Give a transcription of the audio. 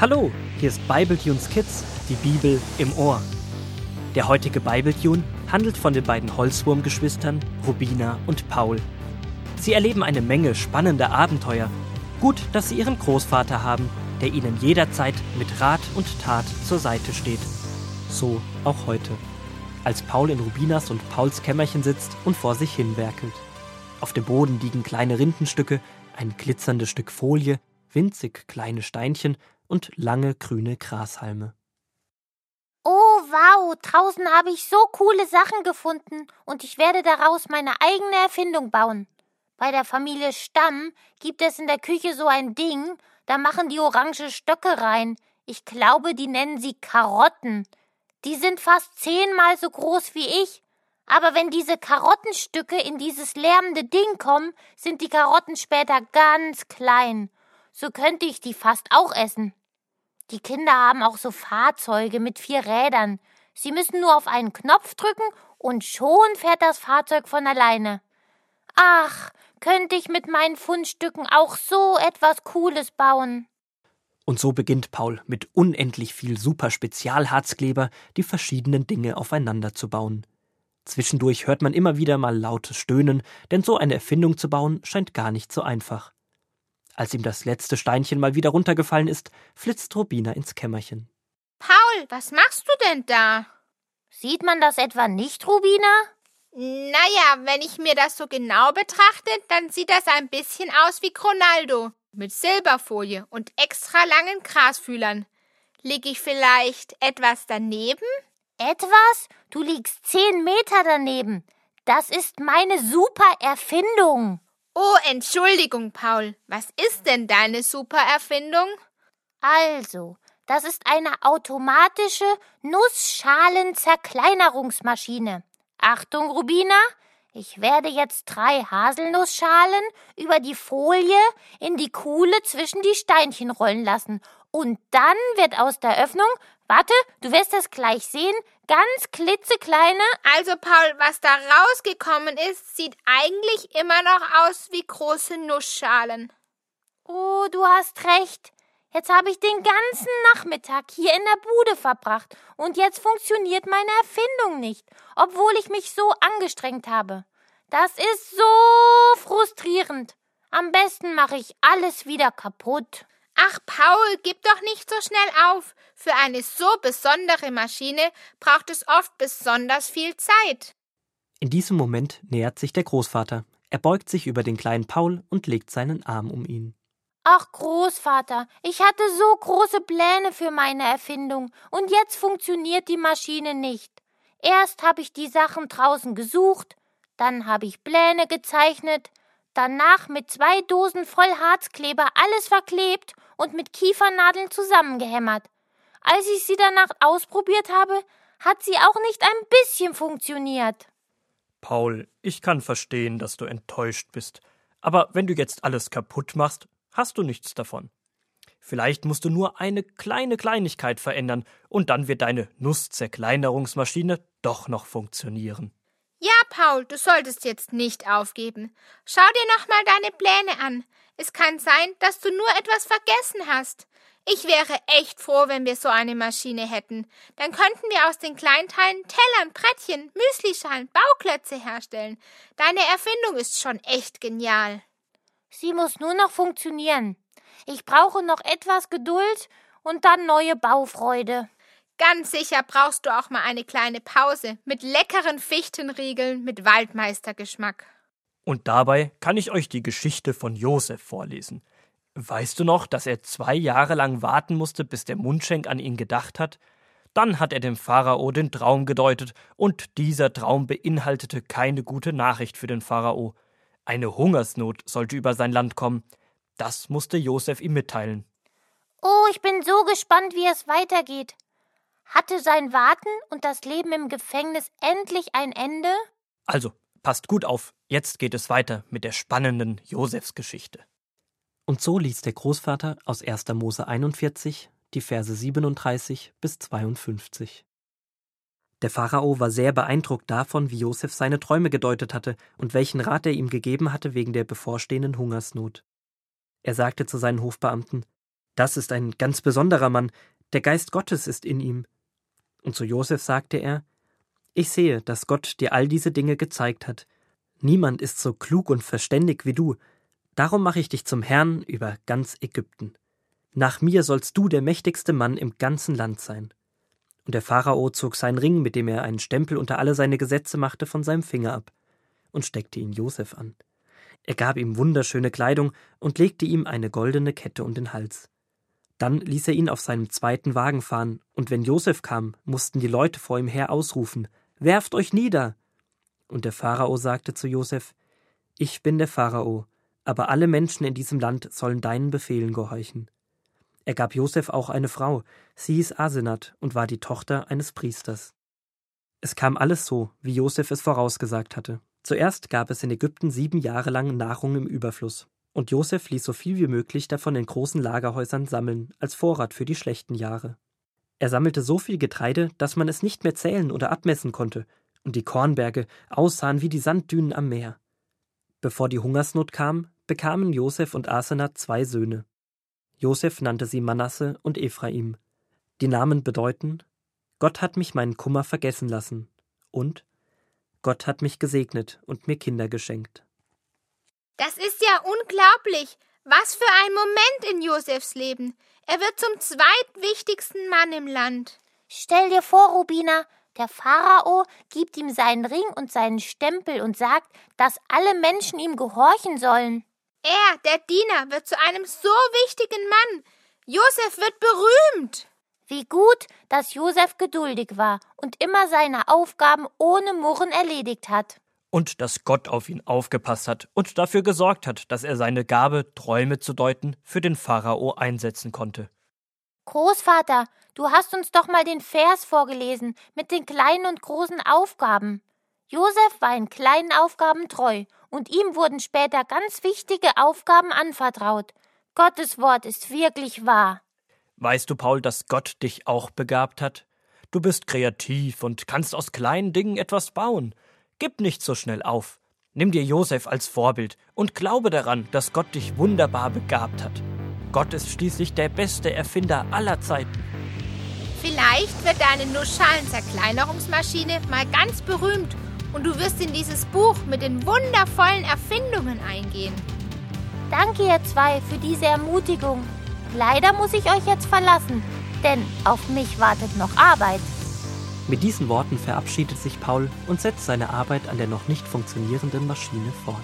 Hallo, hier ist Bibletunes Kids, die Bibel im Ohr. Der heutige Bibletune handelt von den beiden Holzwurmgeschwistern Rubina und Paul. Sie erleben eine Menge spannender Abenteuer. Gut, dass sie ihren Großvater haben, der ihnen jederzeit mit Rat und Tat zur Seite steht. So auch heute, als Paul in Rubinas und Pauls Kämmerchen sitzt und vor sich hinwerkelt. Auf dem Boden liegen kleine Rindenstücke, ein glitzerndes Stück Folie, winzig kleine Steinchen und lange grüne Grashalme. Oh, wow, draußen habe ich so coole Sachen gefunden und ich werde daraus meine eigene Erfindung bauen. Bei der Familie Stamm gibt es in der Küche so ein Ding, da machen die orange Stöcke rein. Ich glaube, die nennen sie Karotten. Die sind fast zehnmal so groß wie ich. Aber wenn diese Karottenstücke in dieses lärmende Ding kommen, sind die Karotten später ganz klein. So könnte ich die fast auch essen. Die Kinder haben auch so Fahrzeuge mit vier Rädern. Sie müssen nur auf einen Knopf drücken und schon fährt das Fahrzeug von alleine. Ach, könnte ich mit meinen Fundstücken auch so etwas Cooles bauen. Und so beginnt Paul mit unendlich viel super Spezialharzkleber die verschiedenen Dinge aufeinander zu bauen. Zwischendurch hört man immer wieder mal lautes Stöhnen, denn so eine Erfindung zu bauen scheint gar nicht so einfach. Als ihm das letzte Steinchen mal wieder runtergefallen ist, flitzt Rubina ins Kämmerchen. Paul, was machst du denn da? Sieht man das etwa nicht, Rubina? Naja, wenn ich mir das so genau betrachte, dann sieht das ein bisschen aus wie Ronaldo. Mit Silberfolie und extra langen Grasfühlern. Lieg ich vielleicht etwas daneben? Etwas? Du liegst zehn Meter daneben. Das ist meine super Erfindung. Oh, Entschuldigung, Paul. Was ist denn deine super Erfindung? Also, das ist eine automatische Nussschalenzerkleinerungsmaschine. Achtung, Rubina, ich werde jetzt drei Haselnussschalen über die Folie in die Kuhle zwischen die Steinchen rollen lassen. Und dann wird aus der Öffnung, warte, du wirst es gleich sehen, ganz klitzekleine. Also, Paul, was da rausgekommen ist, sieht eigentlich immer noch aus wie große Nussschalen. Oh, du hast recht. Jetzt habe ich den ganzen Nachmittag hier in der Bude verbracht und jetzt funktioniert meine Erfindung nicht, obwohl ich mich so angestrengt habe. Das ist so frustrierend. Am besten mache ich alles wieder kaputt. Ach, Paul, gib doch nicht so schnell auf. Für eine so besondere Maschine braucht es oft besonders viel Zeit. In diesem Moment nähert sich der Großvater. Er beugt sich über den kleinen Paul und legt seinen Arm um ihn. Ach, Großvater, ich hatte so große Pläne für meine Erfindung, und jetzt funktioniert die Maschine nicht. Erst habe ich die Sachen draußen gesucht, dann habe ich Pläne gezeichnet, danach mit zwei Dosen voll Harzkleber alles verklebt und mit Kiefernadeln zusammengehämmert. Als ich sie danach ausprobiert habe, hat sie auch nicht ein bisschen funktioniert. Paul, ich kann verstehen, dass du enttäuscht bist. Aber wenn du jetzt alles kaputt machst, hast du nichts davon. Vielleicht musst du nur eine kleine Kleinigkeit verändern, und dann wird deine Nusszerkleinerungsmaschine doch noch funktionieren. Ja, Paul, du solltest jetzt nicht aufgeben. Schau dir noch mal deine Pläne an. Es kann sein, dass du nur etwas vergessen hast. Ich wäre echt froh, wenn wir so eine Maschine hätten. Dann könnten wir aus den Kleinteilen Tellern, Brettchen, Müslischalen, Bauklötze herstellen. Deine Erfindung ist schon echt genial. Sie muss nur noch funktionieren. Ich brauche noch etwas Geduld und dann neue Baufreude. Ganz sicher brauchst du auch mal eine kleine Pause mit leckeren Fichtenriegeln mit Waldmeistergeschmack. Und dabei kann ich euch die Geschichte von Josef vorlesen. Weißt du noch, dass er zwei Jahre lang warten musste, bis der Mundschenk an ihn gedacht hat? Dann hat er dem Pharao den Traum gedeutet, und dieser Traum beinhaltete keine gute Nachricht für den Pharao. Eine Hungersnot sollte über sein Land kommen. Das musste Josef ihm mitteilen. Oh, ich bin so gespannt, wie es weitergeht. Hatte sein Warten und das Leben im Gefängnis endlich ein Ende? Also, passt gut auf, jetzt geht es weiter mit der spannenden Josefsgeschichte. Und so liest der Großvater aus 1. Mose 41 die Verse 37 bis 52. Der Pharao war sehr beeindruckt davon, wie Josef seine Träume gedeutet hatte und welchen Rat er ihm gegeben hatte wegen der bevorstehenden Hungersnot. Er sagte zu seinen Hofbeamten: Das ist ein ganz besonderer Mann, der Geist Gottes ist in ihm. Und zu Josef sagte er, Ich sehe, dass Gott dir all diese Dinge gezeigt hat. Niemand ist so klug und verständig wie du, darum mache ich dich zum Herrn über ganz Ägypten. Nach mir sollst du der mächtigste Mann im ganzen Land sein. Und der Pharao zog seinen Ring, mit dem er einen Stempel unter alle seine Gesetze machte, von seinem Finger ab und steckte ihn Josef an. Er gab ihm wunderschöne Kleidung und legte ihm eine goldene Kette um den Hals. Dann ließ er ihn auf seinem zweiten Wagen fahren, und wenn Josef kam, mussten die Leute vor ihm her ausrufen Werft euch nieder. Und der Pharao sagte zu Josef Ich bin der Pharao, aber alle Menschen in diesem Land sollen deinen Befehlen gehorchen. Er gab Josef auch eine Frau, sie hieß Asenat und war die Tochter eines Priesters. Es kam alles so, wie Josef es vorausgesagt hatte. Zuerst gab es in Ägypten sieben Jahre lang Nahrung im Überfluss, und Josef ließ so viel wie möglich davon in großen Lagerhäusern sammeln, als Vorrat für die schlechten Jahre. Er sammelte so viel Getreide, dass man es nicht mehr zählen oder abmessen konnte, und die Kornberge aussahen wie die Sanddünen am Meer. Bevor die Hungersnot kam, bekamen Josef und Asenat zwei Söhne. Josef nannte sie Manasse und Ephraim. Die Namen bedeuten Gott hat mich meinen Kummer vergessen lassen und Gott hat mich gesegnet und mir Kinder geschenkt. Das ist ja unglaublich. Was für ein Moment in Josefs Leben. Er wird zum zweitwichtigsten Mann im Land. Stell dir vor, Rubina, der Pharao gibt ihm seinen Ring und seinen Stempel und sagt, dass alle Menschen ihm gehorchen sollen. Er, der Diener, wird zu einem so wichtigen Mann. Josef wird berühmt. Wie gut, dass Josef geduldig war und immer seine Aufgaben ohne Murren erledigt hat. Und dass Gott auf ihn aufgepasst hat und dafür gesorgt hat, dass er seine Gabe, Träume zu deuten, für den Pharao einsetzen konnte. Großvater, du hast uns doch mal den Vers vorgelesen mit den kleinen und großen Aufgaben. Josef war in kleinen Aufgaben treu und ihm wurden später ganz wichtige Aufgaben anvertraut. Gottes Wort ist wirklich wahr. Weißt du, Paul, dass Gott dich auch begabt hat? Du bist kreativ und kannst aus kleinen Dingen etwas bauen. Gib nicht so schnell auf. Nimm dir Josef als Vorbild und glaube daran, dass Gott dich wunderbar begabt hat. Gott ist schließlich der beste Erfinder aller Zeiten. Vielleicht wird deine Nussschalen-Zerkleinerungsmaschine mal ganz berühmt und du wirst in dieses Buch mit den wundervollen Erfindungen eingehen. Danke, ihr zwei, für diese Ermutigung. Leider muss ich euch jetzt verlassen, denn auf mich wartet noch Arbeit. Mit diesen Worten verabschiedet sich Paul und setzt seine Arbeit an der noch nicht funktionierenden Maschine fort.